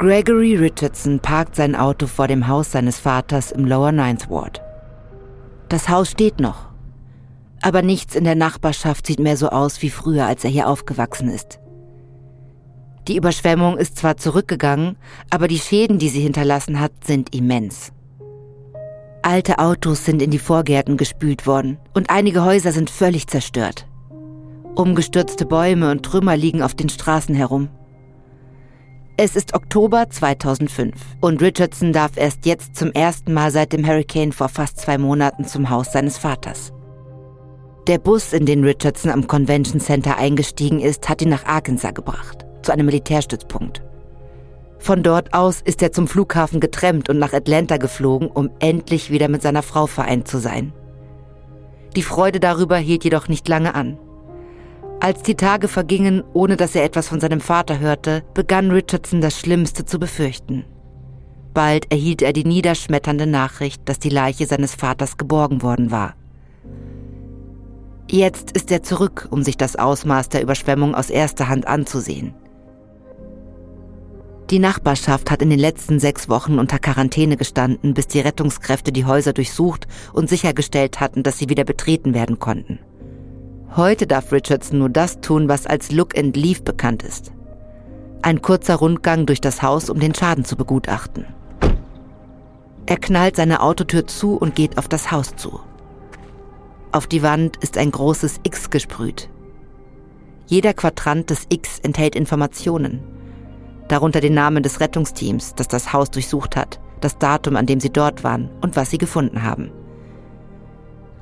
[SPEAKER 1] Gregory Richardson parkt sein Auto vor dem Haus seines Vaters im Lower Ninth Ward. Das Haus steht noch, aber nichts in der Nachbarschaft sieht mehr so aus wie früher, als er hier aufgewachsen ist. Die Überschwemmung ist zwar zurückgegangen, aber die Schäden, die sie hinterlassen hat, sind immens. Alte Autos sind in die Vorgärten gespült worden und einige Häuser sind völlig zerstört. Umgestürzte Bäume und Trümmer liegen auf den Straßen herum. Es ist Oktober 2005 und Richardson darf erst jetzt zum ersten Mal seit dem Hurricane vor fast zwei Monaten zum Haus seines Vaters. Der Bus, in den Richardson am Convention Center eingestiegen ist, hat ihn nach Arkansas gebracht, zu einem Militärstützpunkt. Von dort aus ist er zum Flughafen getrennt und nach Atlanta geflogen, um endlich wieder mit seiner Frau vereint zu sein. Die Freude darüber hielt jedoch nicht lange an. Als die Tage vergingen, ohne dass er etwas von seinem Vater hörte, begann Richardson das Schlimmste zu befürchten. Bald erhielt er die niederschmetternde Nachricht, dass die Leiche seines Vaters geborgen worden war. Jetzt ist er zurück, um sich das Ausmaß der Überschwemmung aus erster Hand anzusehen. Die Nachbarschaft hat in den letzten sechs Wochen unter Quarantäne gestanden, bis die Rettungskräfte die Häuser durchsucht und sichergestellt hatten, dass sie wieder betreten werden konnten. Heute darf Richardson nur das tun, was als Look and Leave bekannt ist. Ein kurzer Rundgang durch das Haus, um den Schaden zu begutachten. Er knallt seine Autotür zu und geht auf das Haus zu. Auf die Wand ist ein großes X gesprüht. Jeder Quadrant des X enthält Informationen, darunter den Namen des Rettungsteams, das das Haus durchsucht hat, das Datum, an dem sie dort waren und was sie gefunden haben.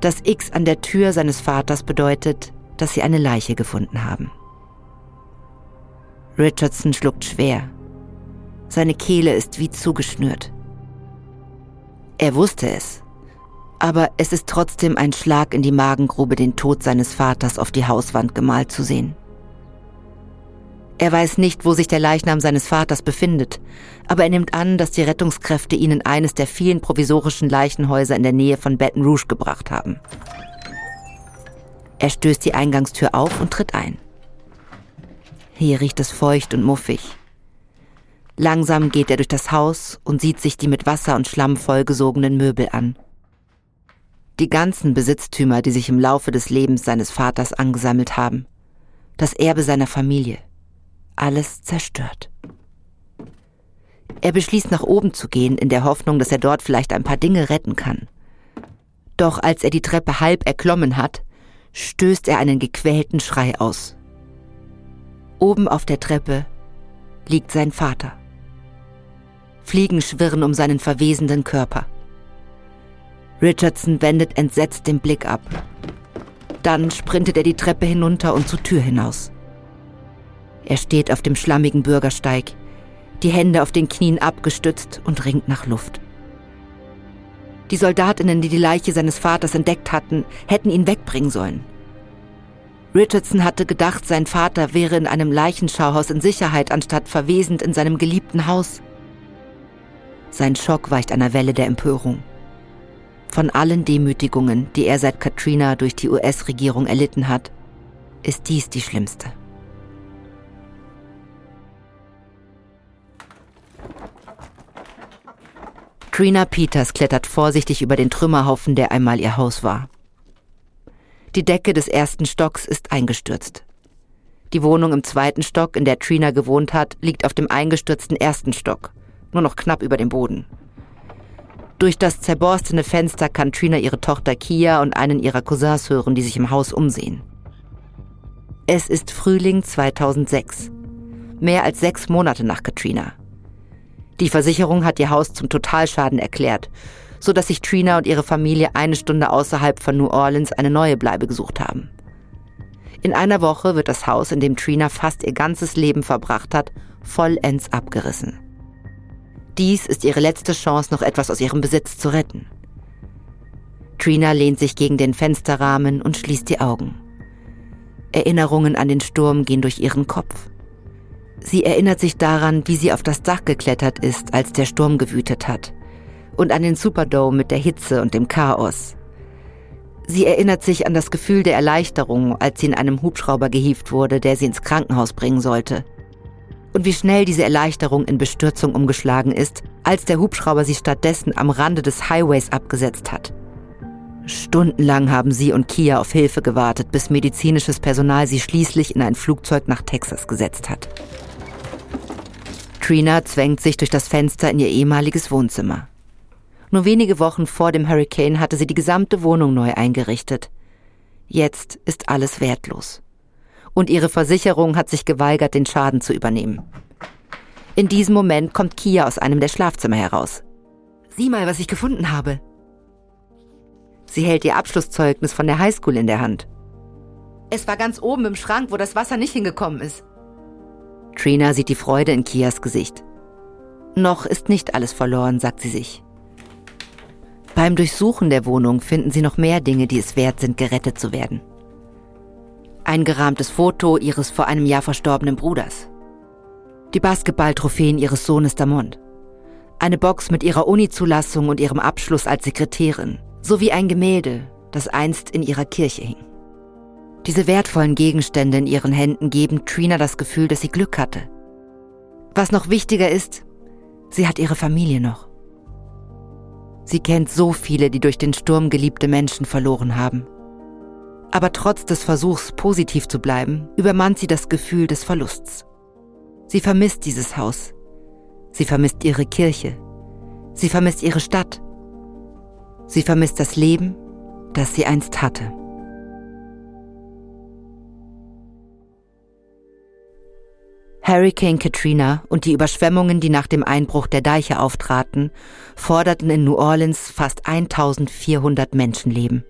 [SPEAKER 1] Das X an der Tür seines Vaters bedeutet, dass sie eine Leiche gefunden haben. Richardson schluckt schwer. Seine Kehle ist wie zugeschnürt. Er wusste es, aber es ist trotzdem ein Schlag in die Magengrube, den Tod seines Vaters auf die Hauswand gemalt zu sehen. Er weiß nicht, wo sich der Leichnam seines Vaters befindet, aber er nimmt an, dass die Rettungskräfte ihn in eines der vielen provisorischen Leichenhäuser in der Nähe von Baton Rouge gebracht haben. Er stößt die Eingangstür auf und tritt ein. Hier riecht es feucht und muffig. Langsam geht er durch das Haus und sieht sich die mit Wasser und Schlamm vollgesogenen Möbel an. Die ganzen Besitztümer, die sich im Laufe des Lebens seines Vaters angesammelt haben. Das Erbe seiner Familie. Alles zerstört. Er beschließt nach oben zu gehen, in der Hoffnung, dass er dort vielleicht ein paar Dinge retten kann. Doch als er die Treppe halb erklommen hat, stößt er einen gequälten Schrei aus. Oben auf der Treppe liegt sein Vater. Fliegen schwirren um seinen verwesenden Körper. Richardson wendet entsetzt den Blick ab. Dann sprintet er die Treppe hinunter und zur Tür hinaus. Er steht auf dem schlammigen Bürgersteig, die Hände auf den Knien abgestützt und ringt nach Luft. Die Soldatinnen, die die Leiche seines Vaters entdeckt hatten, hätten ihn wegbringen sollen. Richardson hatte gedacht, sein Vater wäre in einem Leichenschauhaus in Sicherheit, anstatt verwesend in seinem geliebten Haus. Sein Schock weicht einer Welle der Empörung. Von allen Demütigungen, die er seit Katrina durch die US-Regierung erlitten hat, ist dies die schlimmste. Trina Peters klettert vorsichtig über den Trümmerhaufen, der einmal ihr Haus war. Die Decke des ersten Stocks ist eingestürzt. Die Wohnung im zweiten Stock, in der Trina gewohnt hat, liegt auf dem eingestürzten ersten Stock, nur noch knapp über dem Boden. Durch das zerborstene Fenster kann Trina ihre Tochter Kia und einen ihrer Cousins hören, die sich im Haus umsehen. Es ist Frühling 2006. Mehr als sechs Monate nach Katrina. Die Versicherung hat ihr Haus zum Totalschaden erklärt so dass sich Trina und ihre Familie eine Stunde außerhalb von New Orleans eine neue Bleibe gesucht haben. In einer Woche wird das Haus, in dem Trina fast ihr ganzes Leben verbracht hat, vollends abgerissen. Dies ist ihre letzte Chance, noch etwas aus ihrem Besitz zu retten. Trina lehnt sich gegen den Fensterrahmen und schließt die Augen. Erinnerungen an den Sturm gehen durch ihren Kopf. Sie erinnert sich daran, wie sie auf das Dach geklettert ist, als der Sturm gewütet hat und an den Superdome mit der Hitze und dem Chaos. Sie erinnert sich an das Gefühl der Erleichterung, als sie in einem Hubschrauber gehievt wurde, der sie ins Krankenhaus bringen sollte. Und wie schnell diese Erleichterung in Bestürzung umgeschlagen ist, als der Hubschrauber sie stattdessen am Rande des Highways abgesetzt hat. Stundenlang haben sie und Kia auf Hilfe gewartet, bis medizinisches Personal sie schließlich in ein Flugzeug nach Texas gesetzt hat. Trina zwängt sich durch das Fenster in ihr ehemaliges Wohnzimmer. Nur wenige Wochen vor dem Hurricane hatte sie die gesamte Wohnung neu eingerichtet. Jetzt ist alles wertlos. Und ihre Versicherung hat sich geweigert, den Schaden zu übernehmen. In diesem Moment kommt Kia aus einem der Schlafzimmer heraus. Sieh mal, was ich gefunden habe. Sie hält ihr Abschlusszeugnis von der Highschool in der Hand. Es war ganz oben im Schrank, wo das Wasser nicht hingekommen ist. Trina sieht die Freude in Kias Gesicht. Noch ist nicht alles verloren, sagt sie sich. Beim Durchsuchen der Wohnung finden sie noch mehr Dinge, die es wert sind, gerettet zu werden. Ein gerahmtes Foto ihres vor einem Jahr verstorbenen Bruders. Die Basketballtrophäen ihres Sohnes Damond. Eine Box mit ihrer Uni-Zulassung und ihrem Abschluss als Sekretärin. Sowie ein Gemälde, das einst in ihrer Kirche hing. Diese wertvollen Gegenstände in ihren Händen geben Trina das Gefühl, dass sie Glück hatte. Was noch wichtiger ist, sie hat ihre Familie noch. Sie kennt so viele, die durch den Sturm geliebte Menschen verloren haben. Aber trotz des Versuchs, positiv zu bleiben, übermannt sie das Gefühl des Verlusts. Sie vermisst dieses Haus. Sie vermisst ihre Kirche. Sie vermisst ihre Stadt. Sie vermisst das Leben, das sie einst hatte. Hurricane Katrina und die Überschwemmungen, die nach dem Einbruch der Deiche auftraten, forderten in New Orleans fast 1400 Menschenleben.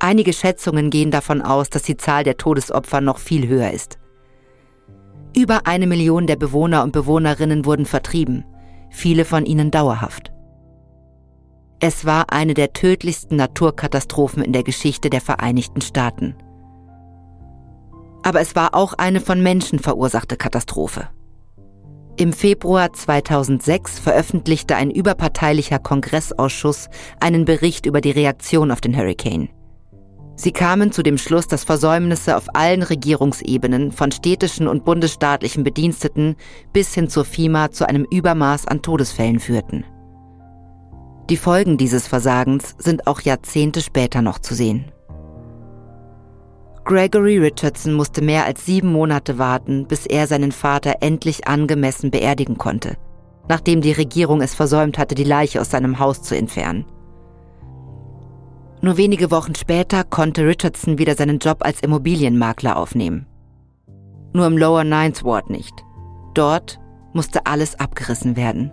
[SPEAKER 1] Einige Schätzungen gehen davon aus, dass die Zahl der Todesopfer noch viel höher ist. Über eine Million der Bewohner und Bewohnerinnen wurden vertrieben, viele von ihnen dauerhaft. Es war eine der tödlichsten Naturkatastrophen in der Geschichte der Vereinigten Staaten. Aber es war auch eine von Menschen verursachte Katastrophe. Im Februar 2006 veröffentlichte ein überparteilicher Kongressausschuss einen Bericht über die Reaktion auf den Hurricane. Sie kamen zu dem Schluss, dass Versäumnisse auf allen Regierungsebenen, von städtischen und bundesstaatlichen Bediensteten bis hin zur FIMA zu einem Übermaß an Todesfällen führten. Die Folgen dieses Versagens sind auch Jahrzehnte später noch zu sehen. Gregory Richardson musste mehr als sieben Monate warten, bis er seinen Vater endlich angemessen beerdigen konnte, nachdem die Regierung es versäumt hatte, die Leiche aus seinem Haus zu entfernen. Nur wenige Wochen später konnte Richardson wieder seinen Job als Immobilienmakler aufnehmen. Nur im Lower Ninth Ward nicht. Dort musste alles abgerissen werden.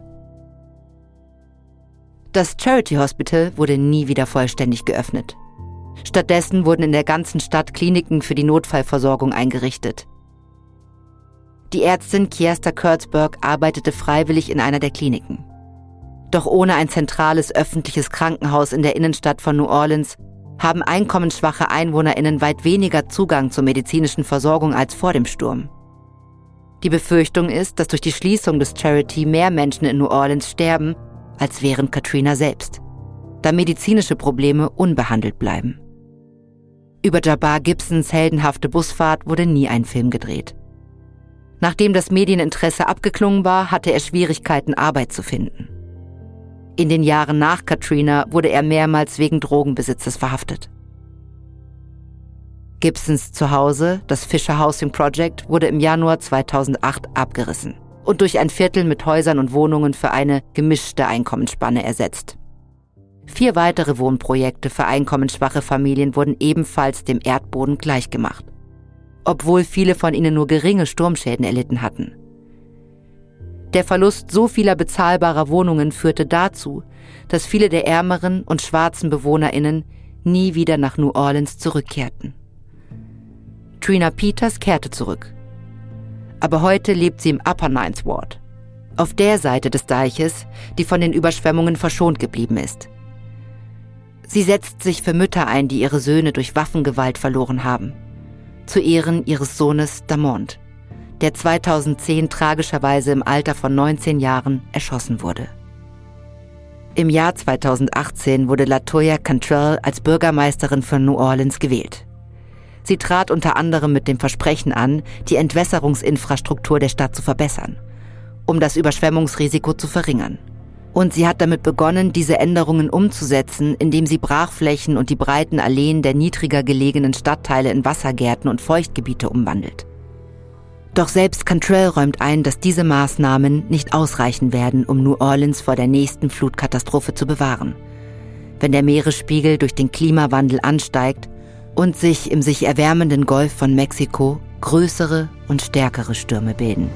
[SPEAKER 1] Das Charity Hospital wurde nie wieder vollständig geöffnet. Stattdessen wurden in der ganzen Stadt Kliniken für die Notfallversorgung eingerichtet. Die Ärztin Kiesta Kurtzberg arbeitete freiwillig in einer der Kliniken. Doch ohne ein zentrales öffentliches Krankenhaus in der Innenstadt von New Orleans haben einkommensschwache Einwohnerinnen weit weniger Zugang zur medizinischen Versorgung als vor dem Sturm. Die Befürchtung ist, dass durch die Schließung des Charity mehr Menschen in New Orleans sterben als während Katrina selbst, da medizinische Probleme unbehandelt bleiben. Über Jabbar Gibsons heldenhafte Busfahrt wurde nie ein Film gedreht. Nachdem das Medieninteresse abgeklungen war, hatte er Schwierigkeiten, Arbeit zu finden. In den Jahren nach Katrina wurde er mehrmals wegen Drogenbesitzes verhaftet. Gibsons Zuhause, das Fisher Housing Project, wurde im Januar 2008 abgerissen und durch ein Viertel mit Häusern und Wohnungen für eine gemischte Einkommensspanne ersetzt. Vier weitere Wohnprojekte für einkommensschwache Familien wurden ebenfalls dem Erdboden gleichgemacht, obwohl viele von ihnen nur geringe Sturmschäden erlitten hatten. Der Verlust so vieler bezahlbarer Wohnungen führte dazu, dass viele der ärmeren und schwarzen Bewohnerinnen nie wieder nach New Orleans zurückkehrten. Trina Peters kehrte zurück aber heute lebt sie im Upper Ninth Ward, auf der Seite des Deiches, die von den Überschwemmungen verschont geblieben ist. Sie setzt sich für Mütter ein, die ihre Söhne durch Waffengewalt verloren haben, zu Ehren ihres Sohnes Damont, der 2010 tragischerweise im Alter von 19 Jahren erschossen wurde. Im Jahr 2018 wurde Latoya Cantrell als Bürgermeisterin von New Orleans gewählt. Sie trat unter anderem mit dem Versprechen an, die Entwässerungsinfrastruktur der Stadt zu verbessern, um das Überschwemmungsrisiko zu verringern. Und sie hat damit begonnen, diese Änderungen umzusetzen, indem sie Brachflächen und die breiten Alleen der niedriger gelegenen Stadtteile in Wassergärten und Feuchtgebiete umwandelt. Doch selbst Cantrell räumt ein, dass diese Maßnahmen nicht ausreichen werden, um New Orleans vor der nächsten Flutkatastrophe zu bewahren. Wenn der Meeresspiegel durch den Klimawandel ansteigt, und sich im sich erwärmenden Golf von Mexiko größere und stärkere Stürme bilden.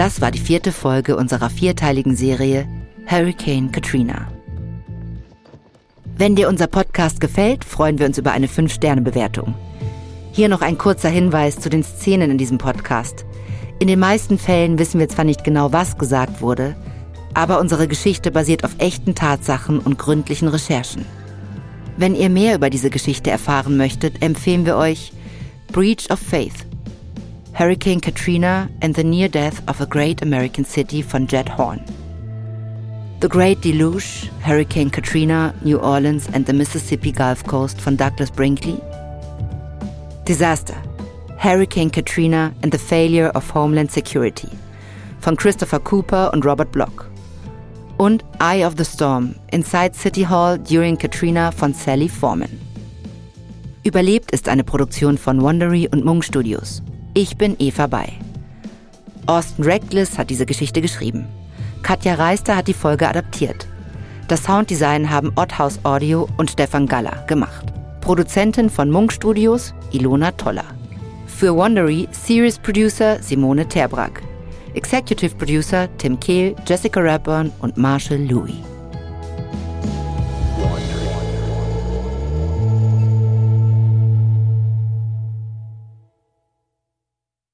[SPEAKER 1] Das war die vierte Folge unserer vierteiligen Serie Hurricane Katrina. Wenn dir unser Podcast gefällt, freuen wir uns über eine 5-Sterne-Bewertung. Hier noch ein kurzer Hinweis zu den Szenen in diesem Podcast. In den meisten Fällen wissen wir zwar nicht genau, was gesagt wurde, aber unsere Geschichte basiert auf echten Tatsachen und gründlichen Recherchen. Wenn ihr mehr über diese Geschichte erfahren möchtet, empfehlen wir euch Breach of Faith, Hurricane Katrina and the Near Death of a Great American City von Jed Horn. The Great Deluge, Hurricane Katrina, New Orleans and the Mississippi Gulf Coast von Douglas Brinkley. Disaster, Hurricane Katrina and the Failure of Homeland Security von Christopher Cooper und Robert Block. Und Eye of the Storm, Inside City Hall During Katrina von Sally Foreman. Überlebt ist eine Produktion von Wondery und Mung Studios. Ich bin Eva Bay. Austin Reckless hat diese Geschichte geschrieben. Katja Reister hat die Folge adaptiert. Das Sounddesign haben Otthaus Audio und Stefan Galler gemacht. Produzentin von Munk Studios, Ilona Toller. Für Wondery Series Producer Simone Terbrack. Executive Producer Tim Kehl, Jessica Rapburn und Marshall Louis.